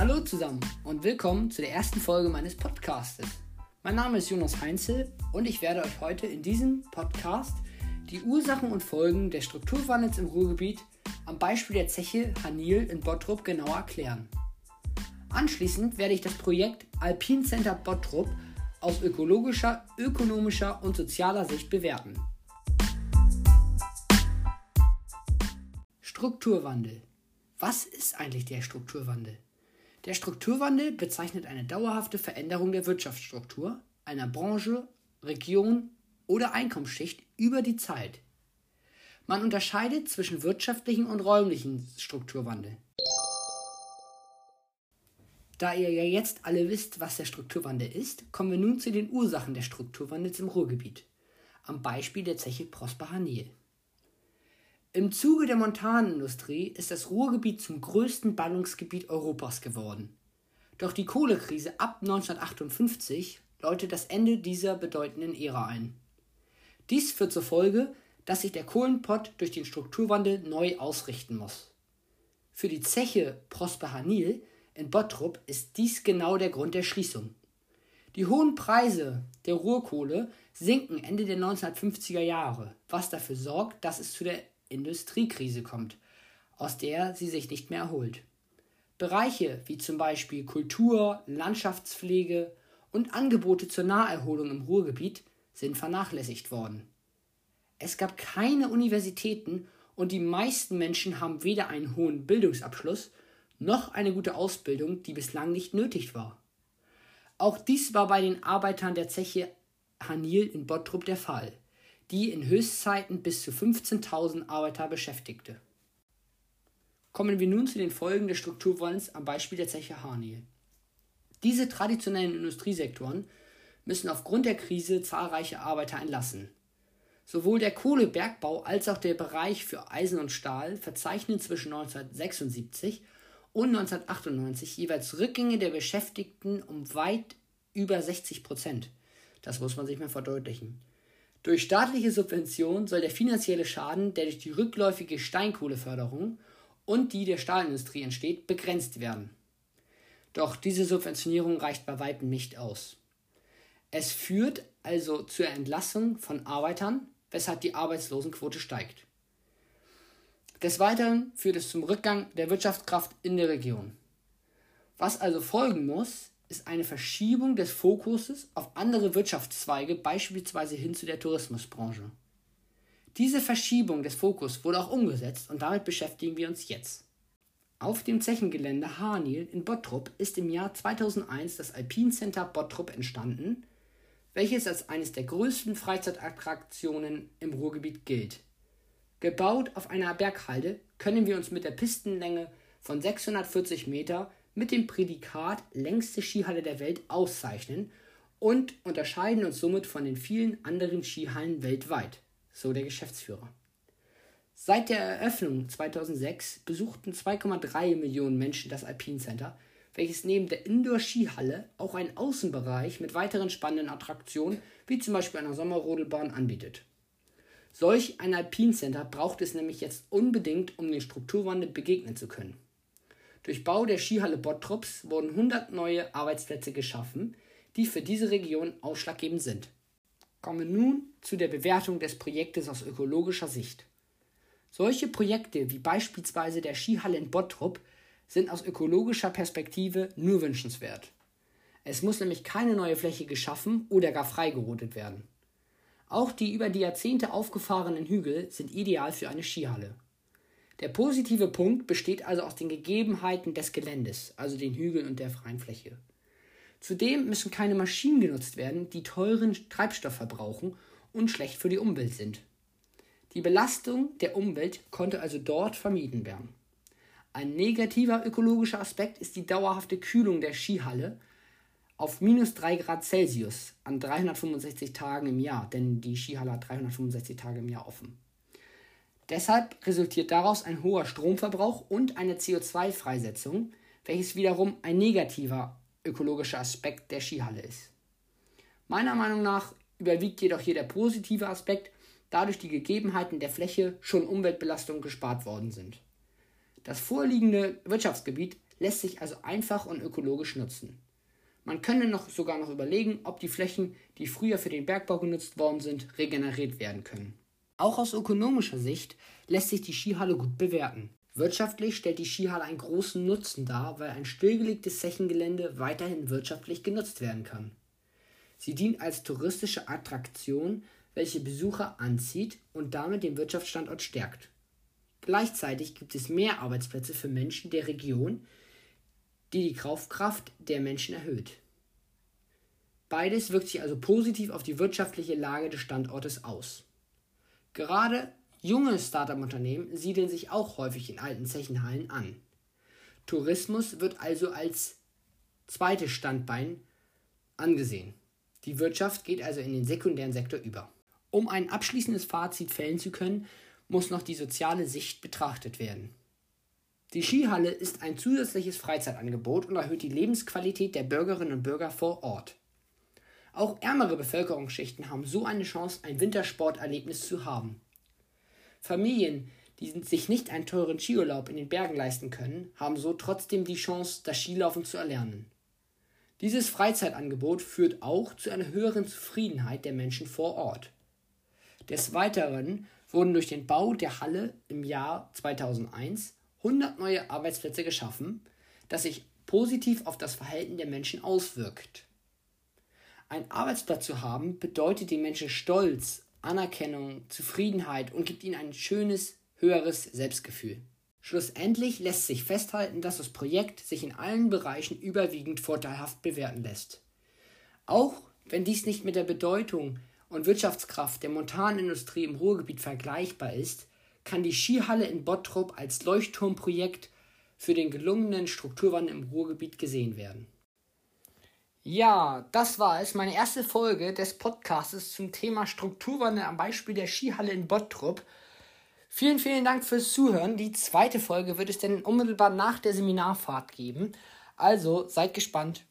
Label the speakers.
Speaker 1: Hallo zusammen und willkommen zu der ersten Folge meines Podcastes. Mein Name ist Jonas Heinzel und ich werde euch heute in diesem Podcast die Ursachen und Folgen des Strukturwandels im Ruhrgebiet am Beispiel der Zeche Hanil in Bottrop genauer erklären. Anschließend werde ich das Projekt Alpin Center Bottrop aus ökologischer, ökonomischer und sozialer Sicht bewerten. Strukturwandel. Was ist eigentlich der Strukturwandel? Der Strukturwandel bezeichnet eine dauerhafte Veränderung der Wirtschaftsstruktur einer Branche, Region oder Einkommensschicht über die Zeit. Man unterscheidet zwischen wirtschaftlichen und räumlichen Strukturwandel. Da ihr ja jetzt alle wisst, was der Strukturwandel ist, kommen wir nun zu den Ursachen des Strukturwandels im Ruhrgebiet. Am Beispiel der Zeche Prosper Hanil. Im Zuge der Montanindustrie ist das Ruhrgebiet zum größten Ballungsgebiet Europas geworden. Doch die Kohlekrise ab 1958 läutet das Ende dieser bedeutenden Ära ein. Dies führt zur Folge, dass sich der Kohlenpott durch den Strukturwandel neu ausrichten muss. Für die Zeche Prosper Hanil in Bottrop ist dies genau der Grund der Schließung. Die hohen Preise der Ruhrkohle sinken Ende der 1950er Jahre, was dafür sorgt, dass es zu der Industriekrise kommt, aus der sie sich nicht mehr erholt. Bereiche wie zum Beispiel Kultur, Landschaftspflege und Angebote zur Naherholung im Ruhrgebiet sind vernachlässigt worden. Es gab keine Universitäten und die meisten Menschen haben weder einen hohen Bildungsabschluss noch eine gute Ausbildung, die bislang nicht nötig war. Auch dies war bei den Arbeitern der Zeche Hanil in Bottrop der Fall, die in Höchstzeiten bis zu 15.000 Arbeiter beschäftigte. Kommen wir nun zu den Folgen des Strukturwandels am Beispiel der Zeche Hanil. Diese traditionellen Industriesektoren müssen aufgrund der Krise zahlreiche Arbeiter entlassen. Sowohl der Kohlebergbau als auch der Bereich für Eisen und Stahl verzeichnen zwischen 1976 und 1998 jeweils Rückgänge der Beschäftigten um weit über 60 Prozent. Das muss man sich mal verdeutlichen. Durch staatliche Subventionen soll der finanzielle Schaden, der durch die rückläufige Steinkohleförderung und die der Stahlindustrie entsteht, begrenzt werden. Doch diese Subventionierung reicht bei weitem nicht aus. Es führt also zur Entlassung von Arbeitern, weshalb die Arbeitslosenquote steigt. Des Weiteren führt es zum Rückgang der Wirtschaftskraft in der Region. Was also folgen muss, ist eine Verschiebung des Fokuses auf andere Wirtschaftszweige, beispielsweise hin zu der Tourismusbranche. Diese Verschiebung des Fokus wurde auch umgesetzt und damit beschäftigen wir uns jetzt. Auf dem Zechengelände Hanil in Bottrop ist im Jahr 2001 das Alpin Center Bottrop entstanden, welches als eines der größten Freizeitattraktionen im Ruhrgebiet gilt. Gebaut auf einer Berghalde können wir uns mit der Pistenlänge von 640 Meter mit dem Prädikat längste Skihalle der Welt auszeichnen und unterscheiden uns somit von den vielen anderen Skihallen weltweit, so der Geschäftsführer. Seit der Eröffnung 2006 besuchten 2,3 Millionen Menschen das Alpine Center, welches neben der Indoor-Skihalle auch einen Außenbereich mit weiteren spannenden Attraktionen wie zum Beispiel einer Sommerrodelbahn anbietet. Solch ein Alpine Center braucht es nämlich jetzt unbedingt, um dem Strukturwandel begegnen zu können. Durch Bau der Skihalle Bottrops wurden 100 neue Arbeitsplätze geschaffen, die für diese Region ausschlaggebend sind. Kommen wir nun zu der Bewertung des Projektes aus ökologischer Sicht. Solche Projekte wie beispielsweise der Skihalle in Bottrop sind aus ökologischer Perspektive nur wünschenswert. Es muss nämlich keine neue Fläche geschaffen oder gar freigerodet werden. Auch die über die Jahrzehnte aufgefahrenen Hügel sind ideal für eine Skihalle. Der positive Punkt besteht also aus den Gegebenheiten des Geländes, also den Hügeln und der freien Fläche. Zudem müssen keine Maschinen genutzt werden, die teuren Treibstoff verbrauchen und schlecht für die Umwelt sind. Die Belastung der Umwelt konnte also dort vermieden werden. Ein negativer ökologischer Aspekt ist die dauerhafte Kühlung der Skihalle, auf minus 3 Grad Celsius an 365 Tagen im Jahr, denn die Skihalle hat 365 Tage im Jahr offen. Deshalb resultiert daraus ein hoher Stromverbrauch und eine CO2-Freisetzung, welches wiederum ein negativer ökologischer Aspekt der Skihalle ist. Meiner Meinung nach überwiegt jedoch hier der positive Aspekt, da durch die Gegebenheiten der Fläche schon Umweltbelastungen gespart worden sind. Das vorliegende Wirtschaftsgebiet lässt sich also einfach und ökologisch nutzen. Man könne noch sogar noch überlegen, ob die Flächen, die früher für den Bergbau genutzt worden sind, regeneriert werden können. Auch aus ökonomischer Sicht lässt sich die Skihalle gut bewerten. Wirtschaftlich stellt die Skihalle einen großen Nutzen dar, weil ein stillgelegtes Zechengelände weiterhin wirtschaftlich genutzt werden kann. Sie dient als touristische Attraktion, welche Besucher anzieht und damit den Wirtschaftsstandort stärkt. Gleichzeitig gibt es mehr Arbeitsplätze für Menschen der Region, die die Kaufkraft der Menschen erhöht. Beides wirkt sich also positiv auf die wirtschaftliche Lage des Standortes aus. Gerade junge Start-up-Unternehmen siedeln sich auch häufig in alten Zechenhallen an. Tourismus wird also als zweites Standbein angesehen. Die Wirtschaft geht also in den sekundären Sektor über. Um ein abschließendes Fazit fällen zu können, muss noch die soziale Sicht betrachtet werden. Die Skihalle ist ein zusätzliches Freizeitangebot und erhöht die Lebensqualität der Bürgerinnen und Bürger vor Ort. Auch ärmere Bevölkerungsschichten haben so eine Chance, ein Wintersporterlebnis zu haben. Familien, die sich nicht einen teuren Skiurlaub in den Bergen leisten können, haben so trotzdem die Chance, das Skilaufen zu erlernen. Dieses Freizeitangebot führt auch zu einer höheren Zufriedenheit der Menschen vor Ort. Des Weiteren wurden durch den Bau der Halle im Jahr 2001 100 neue Arbeitsplätze geschaffen, das sich positiv auf das Verhalten der Menschen auswirkt. Ein Arbeitsplatz zu haben bedeutet den Menschen Stolz, Anerkennung, Zufriedenheit und gibt ihnen ein schönes, höheres Selbstgefühl. Schlussendlich lässt sich festhalten, dass das Projekt sich in allen Bereichen überwiegend vorteilhaft bewerten lässt. Auch wenn dies nicht mit der Bedeutung und Wirtschaftskraft der Montanindustrie im Ruhrgebiet vergleichbar ist, kann die Skihalle in Bottrop als Leuchtturmprojekt für den gelungenen Strukturwandel im Ruhrgebiet gesehen werden. Ja, das war es, meine erste Folge des Podcastes zum Thema Strukturwandel am Beispiel der Skihalle in Bottrop. Vielen, vielen Dank fürs Zuhören. Die zweite Folge wird es dann unmittelbar nach der Seminarfahrt geben. Also seid gespannt.